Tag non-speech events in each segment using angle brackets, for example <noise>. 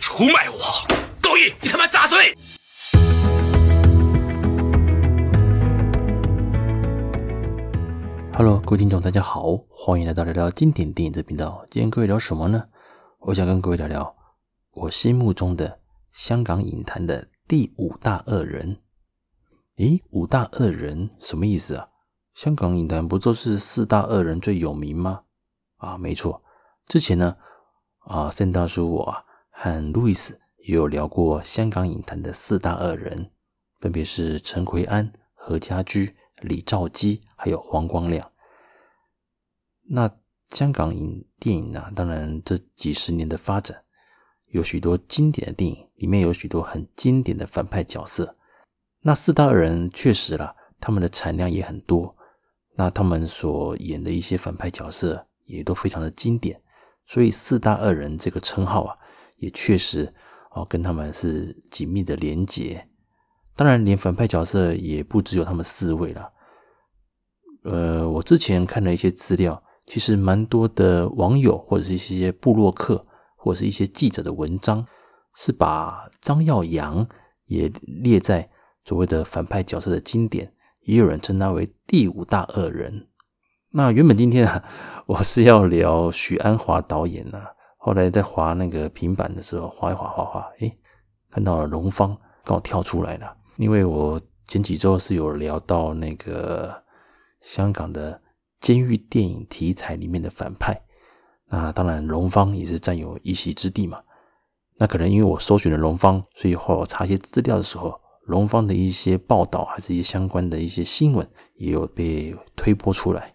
出卖我！高义，你他妈杂碎！Hello，各位听众，大家好，欢迎来到聊聊经典电影的频道。今天各位聊什么呢？我想跟各位聊聊我心目中的香港影坛的第五大恶人。咦，五大恶人什么意思啊？香港影坛不就是四大恶人最有名吗？啊，没错。之前呢，啊，Sam 大叔我啊和路易斯也有聊过香港影坛的四大恶人，分别是陈奎安、何家驹、李兆基，还有黄光亮。那香港影电影呢，当然这几十年的发展，有许多经典的电影，里面有许多很经典的反派角色。那四大恶人确实啦，他们的产量也很多。那他们所演的一些反派角色也都非常的经典，所以四大恶人这个称号啊，也确实哦跟他们是紧密的连结。当然，连反派角色也不只有他们四位了。呃，我之前看了一些资料，其实蛮多的网友或者是一些部落客或者是一些记者的文章，是把张耀扬也列在所谓的反派角色的经典。也有人称他为第五大恶人。那原本今天啊，我是要聊许鞍华导演呢、后来在滑那个平板的时候，滑一滑滑滑，诶，看到了龙芳，刚好跳出来了。因为我前几周是有聊到那个香港的监狱电影题材里面的反派，那当然龙芳也是占有一席之地嘛。那可能因为我搜寻了龙芳，所以后来我查一些资料的时候。龙芳的一些报道，还是一些相关的一些新闻，也有被推播出来。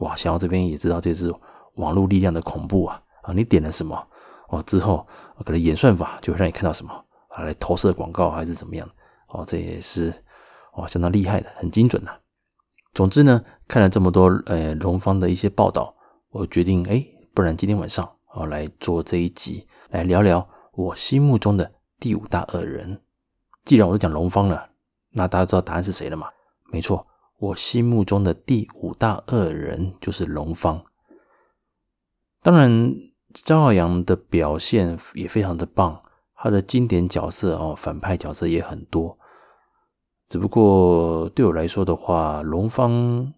哇，想要这边也知道这是网络力量的恐怖啊！啊，你点了什么？哦，之后可能演算法就会让你看到什么啊，来投射广告还是怎么样？哦，这也是哇，相当厉害的，很精准的、总之呢，看了这么多呃龙方的一些报道，我决定哎，不然今天晚上啊来做这一集，来聊聊我心目中的第五大恶人。既然我都讲龙方了，那大家知道答案是谁了吗？没错，我心目中的第五大恶人就是龙方。当然，张耀扬的表现也非常的棒，他的经典角色哦，反派角色也很多。只不过对我来说的话，龙方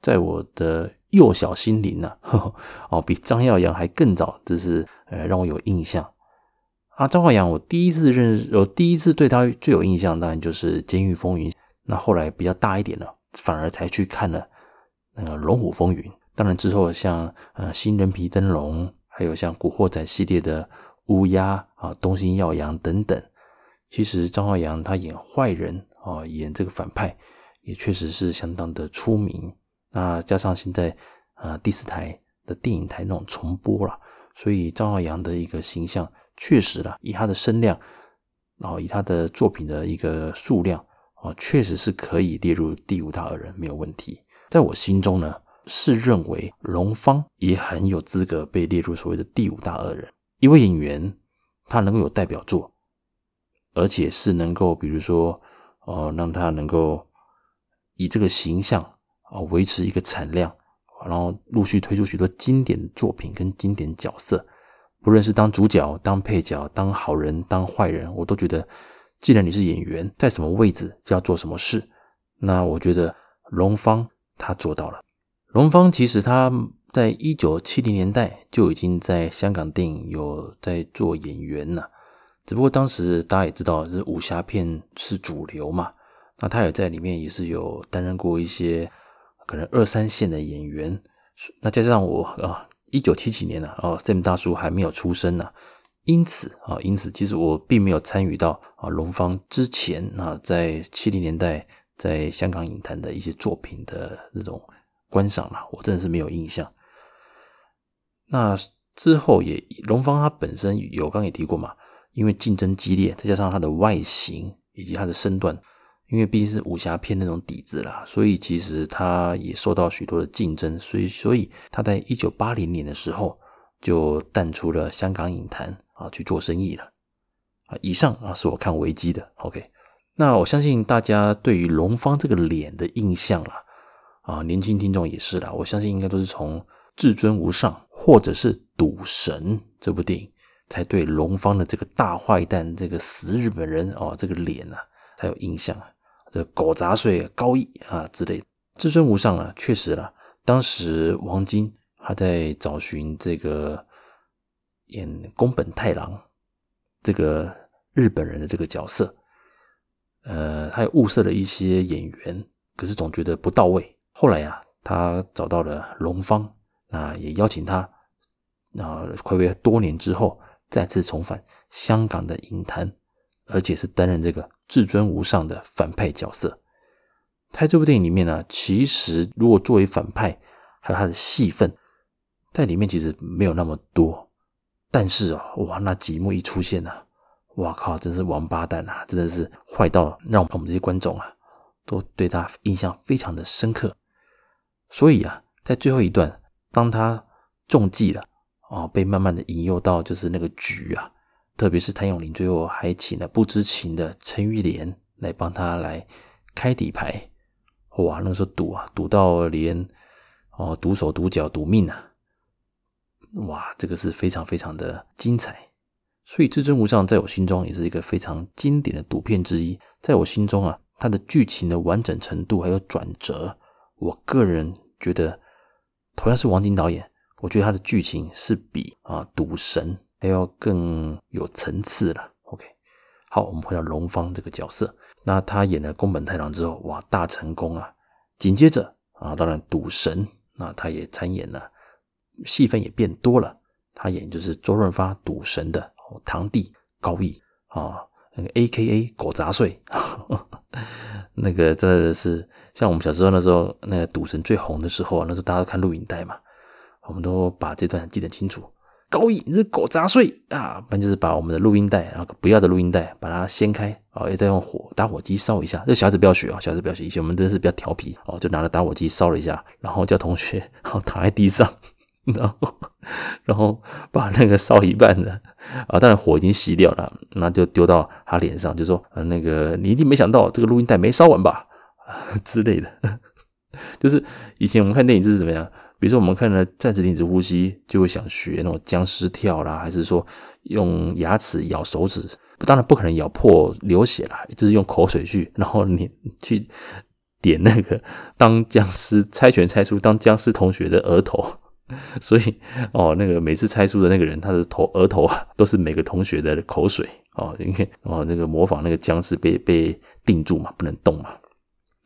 在我的幼小心灵呢、啊，<laughs> 哦，比张耀扬还更早，这是呃让我有印象。啊，张耀扬，我第一次认识，我第一次对他最有印象，当然就是《监狱风云》。那后来比较大一点了，反而才去看了那个《龙虎风云》。当然之后像呃《新人皮灯笼》，还有像《古惑仔》系列的乌鸦啊，《东星耀阳》等等。其实张耀扬他演坏人啊，演这个反派，也确实是相当的出名。那加上现在啊第四台的电影台那种重播了，所以张耀扬的一个形象。确实了，以他的声量，然后以他的作品的一个数量，啊，确实是可以列入第五大恶人，没有问题。在我心中呢，是认为龙方也很有资格被列入所谓的第五大恶人。一位演员，他能够有代表作，而且是能够，比如说，哦，让他能够以这个形象啊维持一个产量，然后陆续推出许多经典作品跟经典角色。不论是当主角、当配角、当好人、当坏人，我都觉得，既然你是演员，在什么位置就要做什么事。那我觉得龙方他做到了。龙芳其实他在一九七零年代就已经在香港电影有在做演员了，只不过当时大家也知道，是武侠片是主流嘛。那他也在里面也是有担任过一些可能二三线的演员。那加上我啊。一九七几年了哦，Sam 大叔还没有出生呢，因此啊，因此其实我并没有参与到啊龙方之前啊，在七零年代在香港影坛的一些作品的这种观赏了，我真的是没有印象。那之后也龙方他本身有刚也提过嘛，因为竞争激烈，再加上他的外形以及他的身段。因为毕竟是武侠片那种底子啦，所以其实他也受到许多的竞争，所以所以他在一九八零年的时候就淡出了香港影坛啊，去做生意了啊。以上啊是我看维基的，OK。那我相信大家对于龙方这个脸的印象啦，啊，年轻听众也是啦，我相信应该都是从《至尊无上》或者是《赌神》这部电影。才对龙方的这个大坏蛋、这个死日本人哦，这个脸啊，才有印象啊。这狗杂碎、高义啊之类的。至尊无上啊，确实了。当时王晶他在找寻这个演宫本太郎这个日本人的这个角色，呃，他也物色了一些演员，可是总觉得不到位。后来呀、啊，他找到了龙方，那也邀请他，那暌违多年之后再次重返香港的影坛，而且是担任这个至尊无上的反派角色。在这部电影里面呢，其实如果作为反派，还有他的戏份在里面其实没有那么多，但是啊，哇，那几幕一出现呐，哇靠，真是王八蛋啊！真的是坏到让我们这些观众啊，都对他印象非常的深刻。所以啊，在最后一段，当他中计了啊，被慢慢的引诱到就是那个局啊，特别是谭咏麟最后还请了不知情的陈玉莲来帮他来开底牌。哇，那时候赌啊，赌到连哦，赌手赌脚赌命啊！哇，这个是非常非常的精彩。所以《至尊无上》在我心中也是一个非常经典的赌片之一。在我心中啊，它的剧情的完整程度还有转折，我个人觉得，同样是王晶导演，我觉得他的剧情是比啊《赌神》还要更有层次了。OK，好，我们回到龙方这个角色。那他演了宫本太郎之后，哇，大成功啊！紧接着啊，当然赌神，那他也参演了，戏份也变多了。他演就是周润发赌神的堂弟高义啊，那个 A.K.A 狗杂碎，<laughs> 那个真的是像我们小时候那时候，那个赌神最红的时候啊，那时候大家都看录影带嘛，我们都把这段记得清楚。高义，你这狗杂碎啊！不然就是把我们的录音带，然后不要的录音带，把它掀开啊，也再用火打火机烧一下。这小孩子不要学啊，小孩子不要学。以前我们真的是比较调皮哦，就拿着打火机烧了一下，然后叫同学然后躺在地上，然后然后把那个烧一半的啊，当然火已经熄掉了，那就丢到他脸上，就说呃那个你一定没想到这个录音带没烧完吧 <laughs> 之类的。<laughs> 就是以前我们看电影就是怎么样？比如说，我们看了《暂时停止呼吸》，就会想学那种僵尸跳啦，还是说用牙齿咬手指？当然不可能咬破流血啦，就是用口水去，然后你去点那个当僵尸猜拳猜出当僵尸同学的额头。<laughs> 所以哦，那个每次猜出的那个人，他的头额头啊，都是每个同学的口水哦，因为哦那个模仿那个僵尸被被定住嘛，不能动嘛。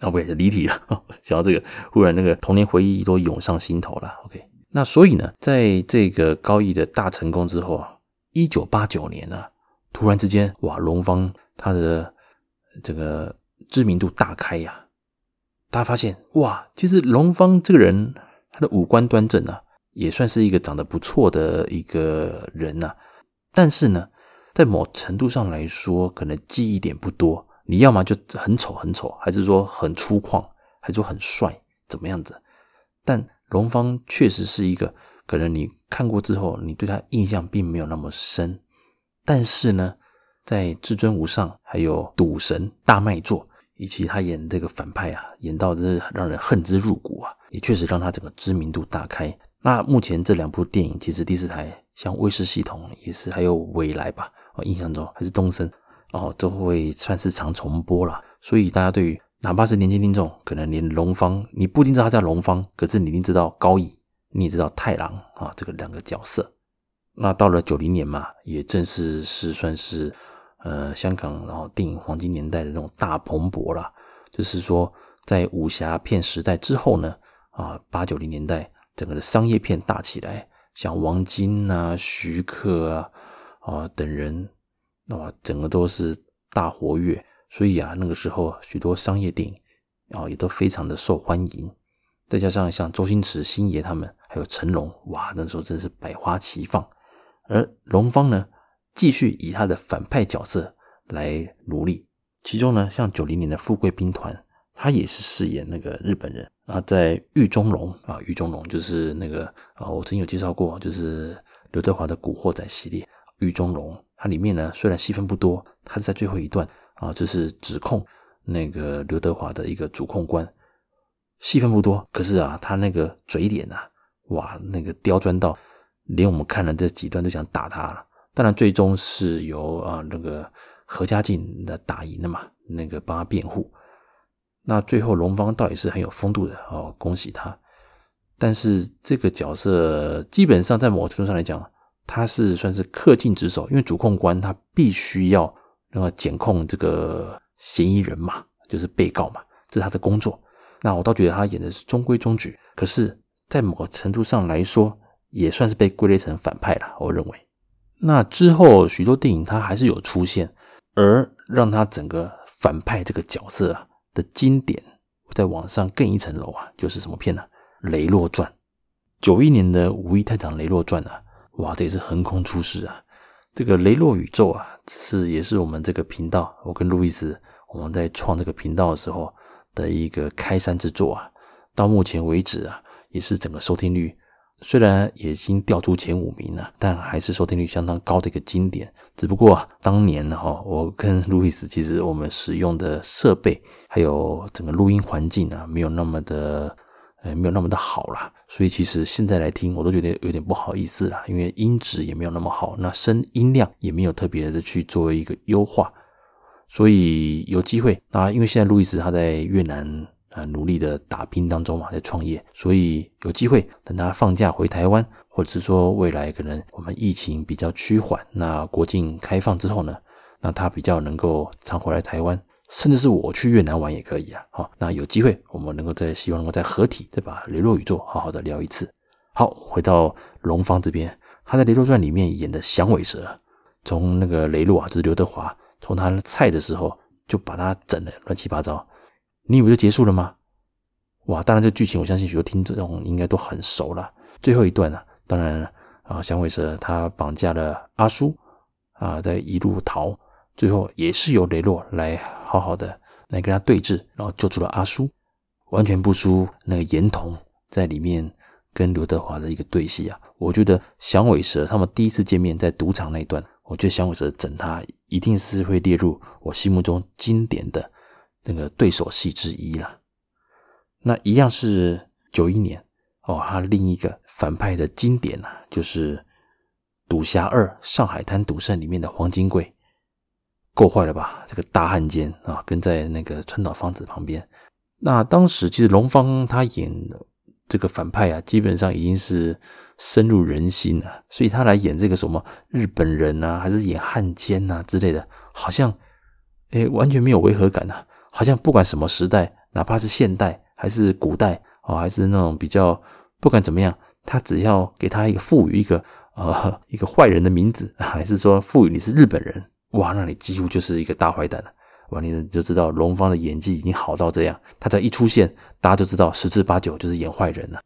啊，不也是离题了。想到这个，忽然那个童年回忆都涌上心头了。OK，那所以呢，在这个高义的大成功之后啊，一九八九年呢、啊，突然之间，哇，龙方他的这个知名度大开呀、大家发现，哇，其实龙方这个人，他的五官端正啊，也算是一个长得不错的一个人呐、啊。但是呢，在某程度上来说，可能记忆点不多。你要么就很丑很丑，还是说很粗犷，还是说很帅，怎么样子？但龙方确实是一个，可能你看过之后，你对他印象并没有那么深。但是呢，在至尊无上，还有赌神大卖座，以及他演这个反派啊，演到真是让人恨之入骨啊，也确实让他整个知名度大开。那目前这两部电影，其实第四台像卫视系统也是，还有未来吧，我印象中还是东森。哦，都会算是常重播了，所以大家对于哪怕是年轻听众，可能连龙方你不一定知道他叫龙方，可是你一定知道高义，你也知道太郎啊，这个两个角色。那到了九零年嘛，也正是是算是呃香港然后电影黄金年代的那种大蓬勃了，就是说在武侠片时代之后呢，啊八九零年代整个的商业片大起来，像王晶啊、徐克啊啊等人。那么整个都是大活跃，所以啊，那个时候许多商业电影啊也都非常的受欢迎。再加上像周星驰、星爷他们，还有成龙，哇，那时候真是百花齐放。而龙方呢，继续以他的反派角色来努力。其中呢，像九零年的《富贵兵团》，他也是饰演那个日本人啊，在《狱中龙》啊，《狱中龙》就是那个啊，我曾经有介绍过，就是刘德华的《古惑仔》系列，《狱中龙》。它里面呢，虽然戏份不多，他是在最后一段啊，就是指控那个刘德华的一个主控官，戏份不多，可是啊，他那个嘴脸啊，哇，那个刁钻到连我们看了这几段都想打他了。当然最终是由啊那个何家劲的打赢了嘛，那个帮他辩护。那最后龙方倒也是很有风度的哦，恭喜他。但是这个角色基本上在某程度上来讲，他是算是恪尽职守，因为主控官他必须要那么检控这个嫌疑人嘛，就是被告嘛，这是他的工作。那我倒觉得他演的是中规中矩，可是，在某个程度上来说，也算是被归类成反派了。我认为，那之后许多电影他还是有出现，而让他整个反派这个角色啊的经典再往上更一层楼啊，就是什么片呢？《雷洛传》，九一年的《五亿探长雷洛传》啊，哇，这也是横空出世啊！这个雷洛宇宙啊，是也是我们这个频道，我跟路易斯我们在创这个频道的时候的一个开山之作啊。到目前为止啊，也是整个收听率虽然已经掉出前五名了，但还是收听率相当高的一个经典。只不过，当年哈，我跟路易斯其实我们使用的设备还有整个录音环境啊，没有那么的。呃，没有那么的好啦，所以其实现在来听，我都觉得有点不好意思啦，因为音质也没有那么好，那声音量也没有特别的去做一个优化，所以有机会，那因为现在路易斯他在越南啊努力的打拼当中嘛，在创业，所以有机会等他放假回台湾，或者是说未来可能我们疫情比较趋缓，那国境开放之后呢，那他比较能够常回来台湾。甚至是我去越南玩也可以啊！好，那有机会我们能够再希望能够再合体，再把雷洛宇宙好好的聊一次。好，回到龙方这边，他在《雷洛传》里面演的响尾蛇，从那个雷洛啊，就是刘德华，从他菜的时候就把他整的乱七八糟。你以为就结束了吗？哇！当然这剧情我相信许多听众应该都很熟了。最后一段呢、啊，当然啊，响尾蛇他绑架了阿苏啊，在一路逃。最后也是由雷洛来好好的来跟他对峙，然后救出了阿苏，完全不输那个严童在里面跟刘德华的一个对戏啊！我觉得响尾蛇他们第一次见面在赌场那一段，我觉得响尾蛇整他一定是会列入我心目中经典的那个对手戏之一了。那一样是九一年哦，他另一个反派的经典啊，就是《赌侠二上海滩赌圣》里面的黄金贵。够坏了吧？这个大汉奸啊，跟在那个川岛芳子旁边。那当时其实龙方他演这个反派啊，基本上已经是深入人心了。所以他来演这个什么日本人啊，还是演汉奸啊之类的，好像诶完全没有违和感啊。好像不管什么时代，哪怕是现代还是古代啊，还是那种比较不管怎么样，他只要给他一个赋予一个呃 <laughs> 一个坏人的名字，还是说赋予你是日本人。哇，那你几乎就是一个大坏蛋了。哇，你就知道龙方的演技已经好到这样，他在一出现，大家就知道十之八九就是演坏人了。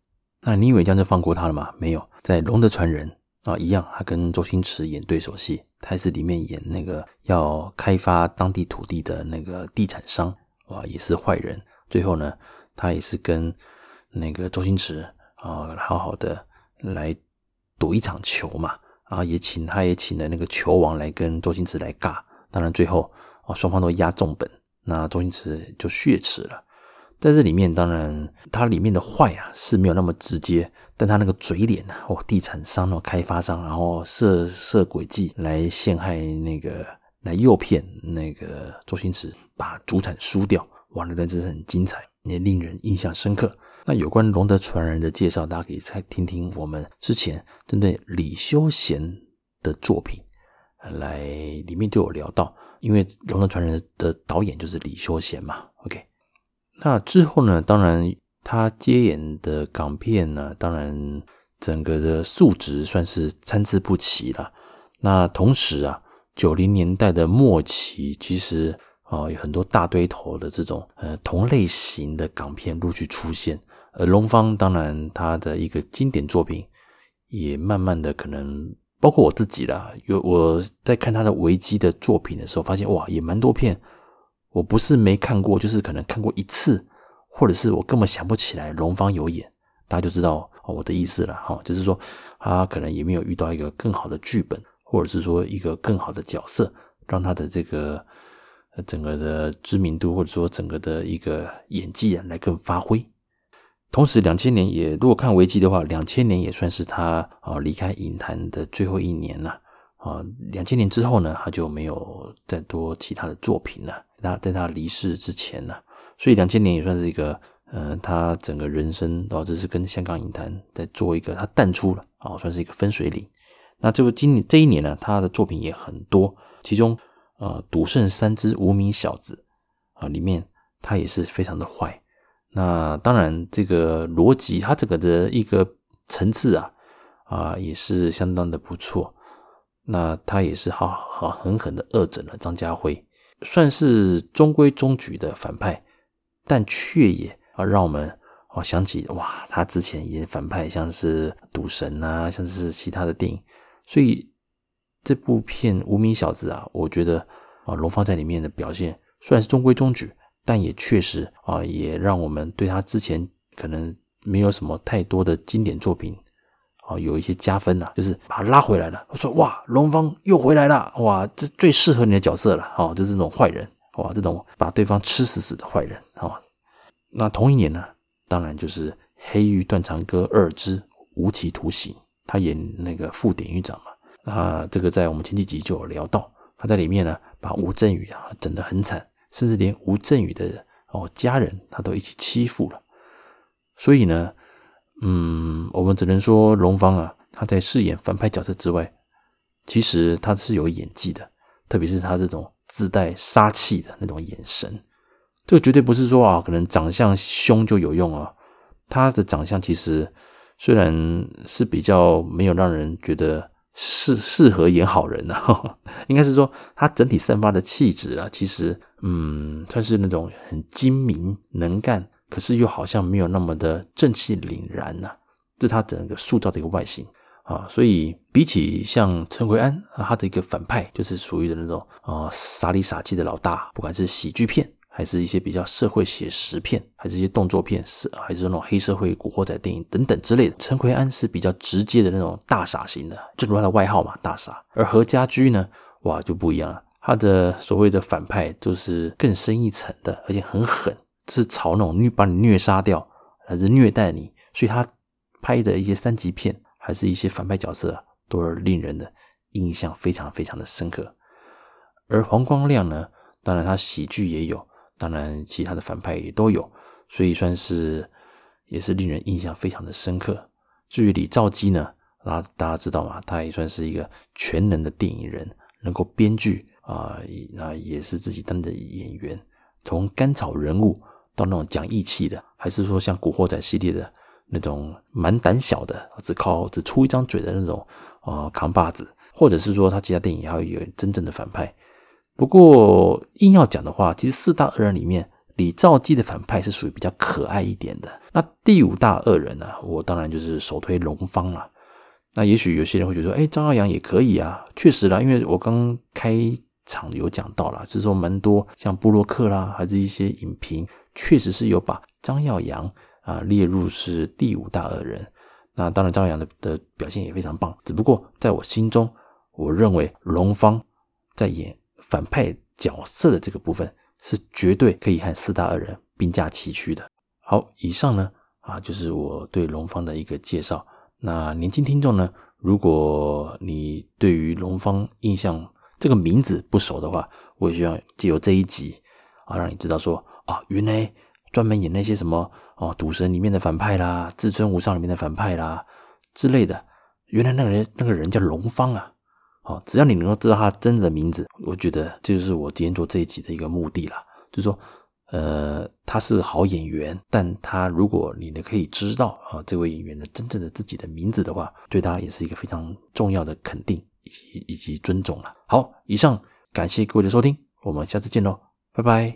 那你以为这样就放过他了吗？没有，在《龙的传人》啊，一样，他跟周星驰演对手戏，他是里面演那个要开发当地土地的那个地产商，哇，也是坏人。最后呢，他也是跟那个周星驰啊，好好的来赌一场球嘛。啊，也请他也请了那个球王来跟周星驰来尬，当然最后啊双方都押重本，那周星驰就雪耻了。在这里面，当然它里面的坏啊是没有那么直接，但他那个嘴脸啊，哦，地产商哦，开发商，然后设设诡计来陷害那个来诱骗那个周星驰把主产输掉，哇，那段真是很精彩，也令人印象深刻。那有关龙的传人的介绍，大家可以再听听我们之前针对李修贤的作品来，里面就有聊到，因为龙的传人的导演就是李修贤嘛。OK，那之后呢，当然他接演的港片呢，当然整个的素质算是参差不齐了。那同时啊，九零年代的末期，其实啊有很多大堆头的这种呃同类型的港片陆续出现。而龙方当然，他的一个经典作品，也慢慢的可能包括我自己啦。有我在看他的维基的作品的时候，发现哇，也蛮多片，我不是没看过，就是可能看过一次，或者是我根本想不起来龙方有演，大家就知道我的意思了哈。就是说，他可能也没有遇到一个更好的剧本，或者是说一个更好的角色，让他的这个整个的知名度，或者说整个的一个演技啊，来更发挥。同时，两千年也如果看维基的话，两千年也算是他啊离开影坛的最后一年了啊，两千年之后呢，他就没有再多其他的作品了。他在他离世之前呢，所以两千年也算是一个，呃，他整个人生，然后这是跟香港影坛在做一个他淡出了啊，算是一个分水岭。那这部今年这一年呢，他的作品也很多，其中呃，《赌圣三之无名小子》啊，里面他也是非常的坏。那当然，这个逻辑，他这个的一个层次啊，啊，也是相当的不错。那他也是好好狠狠的恶整了张家辉，算是中规中矩的反派，但却也啊让我们啊想起哇，他之前演反派像是赌神啊，像是其他的电影，所以这部片《无名小子》啊，我觉得啊龙芳在里面的表现虽然是中规中矩。但也确实啊，也让我们对他之前可能没有什么太多的经典作品啊，有一些加分呐，就是把他拉回来了。我说哇，龙方又回来了，哇，这最适合你的角色了，哦，就是这种坏人，哇，这种把对方吃死死的坏人，哦。那同一年呢，当然就是《黑玉断肠歌二之无期徒刑》，他演那个副典狱长嘛，啊，这个在我们前几集就有聊到，他在里面呢把吴镇宇啊整得很惨。甚至连吴镇宇的哦家人，他都一起欺负了。所以呢，嗯，我们只能说龙方啊，他在饰演反派角色之外，其实他是有演技的，特别是他这种自带杀气的那种眼神。这个绝对不是说啊，可能长相凶就有用啊。他的长相其实虽然是比较没有让人觉得适适合演好人啊，<laughs> 应该是说他整体散发的气质啊，其实。嗯，算是那种很精明能干，可是又好像没有那么的正气凛然呐、这是他整个塑造的一个外形啊。所以比起像陈奎安啊，他的一个反派就是属于的那种啊傻里傻气的老大，不管是喜剧片，还是一些比较社会写实片，还是一些动作片，是还是那种黑社会古惑仔电影等等之类的。陈奎安是比较直接的那种大傻型的，正如他的外号嘛，大傻。而何家驹呢，哇，就不一样了。他的所谓的反派就是更深一层的，而且很狠，是朝那种虐把你虐杀掉，还是虐待你。所以他拍的一些三级片，还是一些反派角色，都是令人的印象非常非常的深刻。而黄光亮呢，当然他喜剧也有，当然其他的反派也都有，所以算是也是令人印象非常的深刻。至于李兆基呢，那大家知道吗？他也算是一个全能的电影人，能够编剧。啊，那也是自己当的演员，从甘草人物到那种讲义气的，还是说像古惑仔系列的那种蛮胆小的，只靠只出一张嘴的那种啊扛把子，或者是说他其他电影还有真正的反派。不过硬要讲的话，其实四大恶人里面，李兆基的反派是属于比较可爱一点的。那第五大恶人呢，我当然就是首推龙方了。那也许有些人会觉得说，哎，张耀扬也可以啊，确实啦，因为我刚开。场有讲到了，就是说蛮多像布洛克啦，还是一些影评，确实是有把张耀扬啊列入是第五大恶人。那当然张耀扬的的表现也非常棒，只不过在我心中，我认为龙方在演反派角色的这个部分是绝对可以和四大恶人并驾齐驱的。好，以上呢啊就是我对龙方的一个介绍。那年轻听众呢，如果你对于龙方印象，这个名字不熟的话，我也希望借由这一集啊，让你知道说啊，原来专门演那些什么哦，赌神里面的反派啦，至尊无上里面的反派啦之类的，原来那个人那个人叫龙方啊。哦，只要你能够知道他真正的名字，我觉得这就是我今天做这一集的一个目的啦。就是说，呃，他是好演员，但他如果你呢可以知道啊，这位演员的真正的自己的名字的话，对他也是一个非常重要的肯定。以及以及尊重了。好，以上感谢各位的收听，我们下次见喽，拜拜。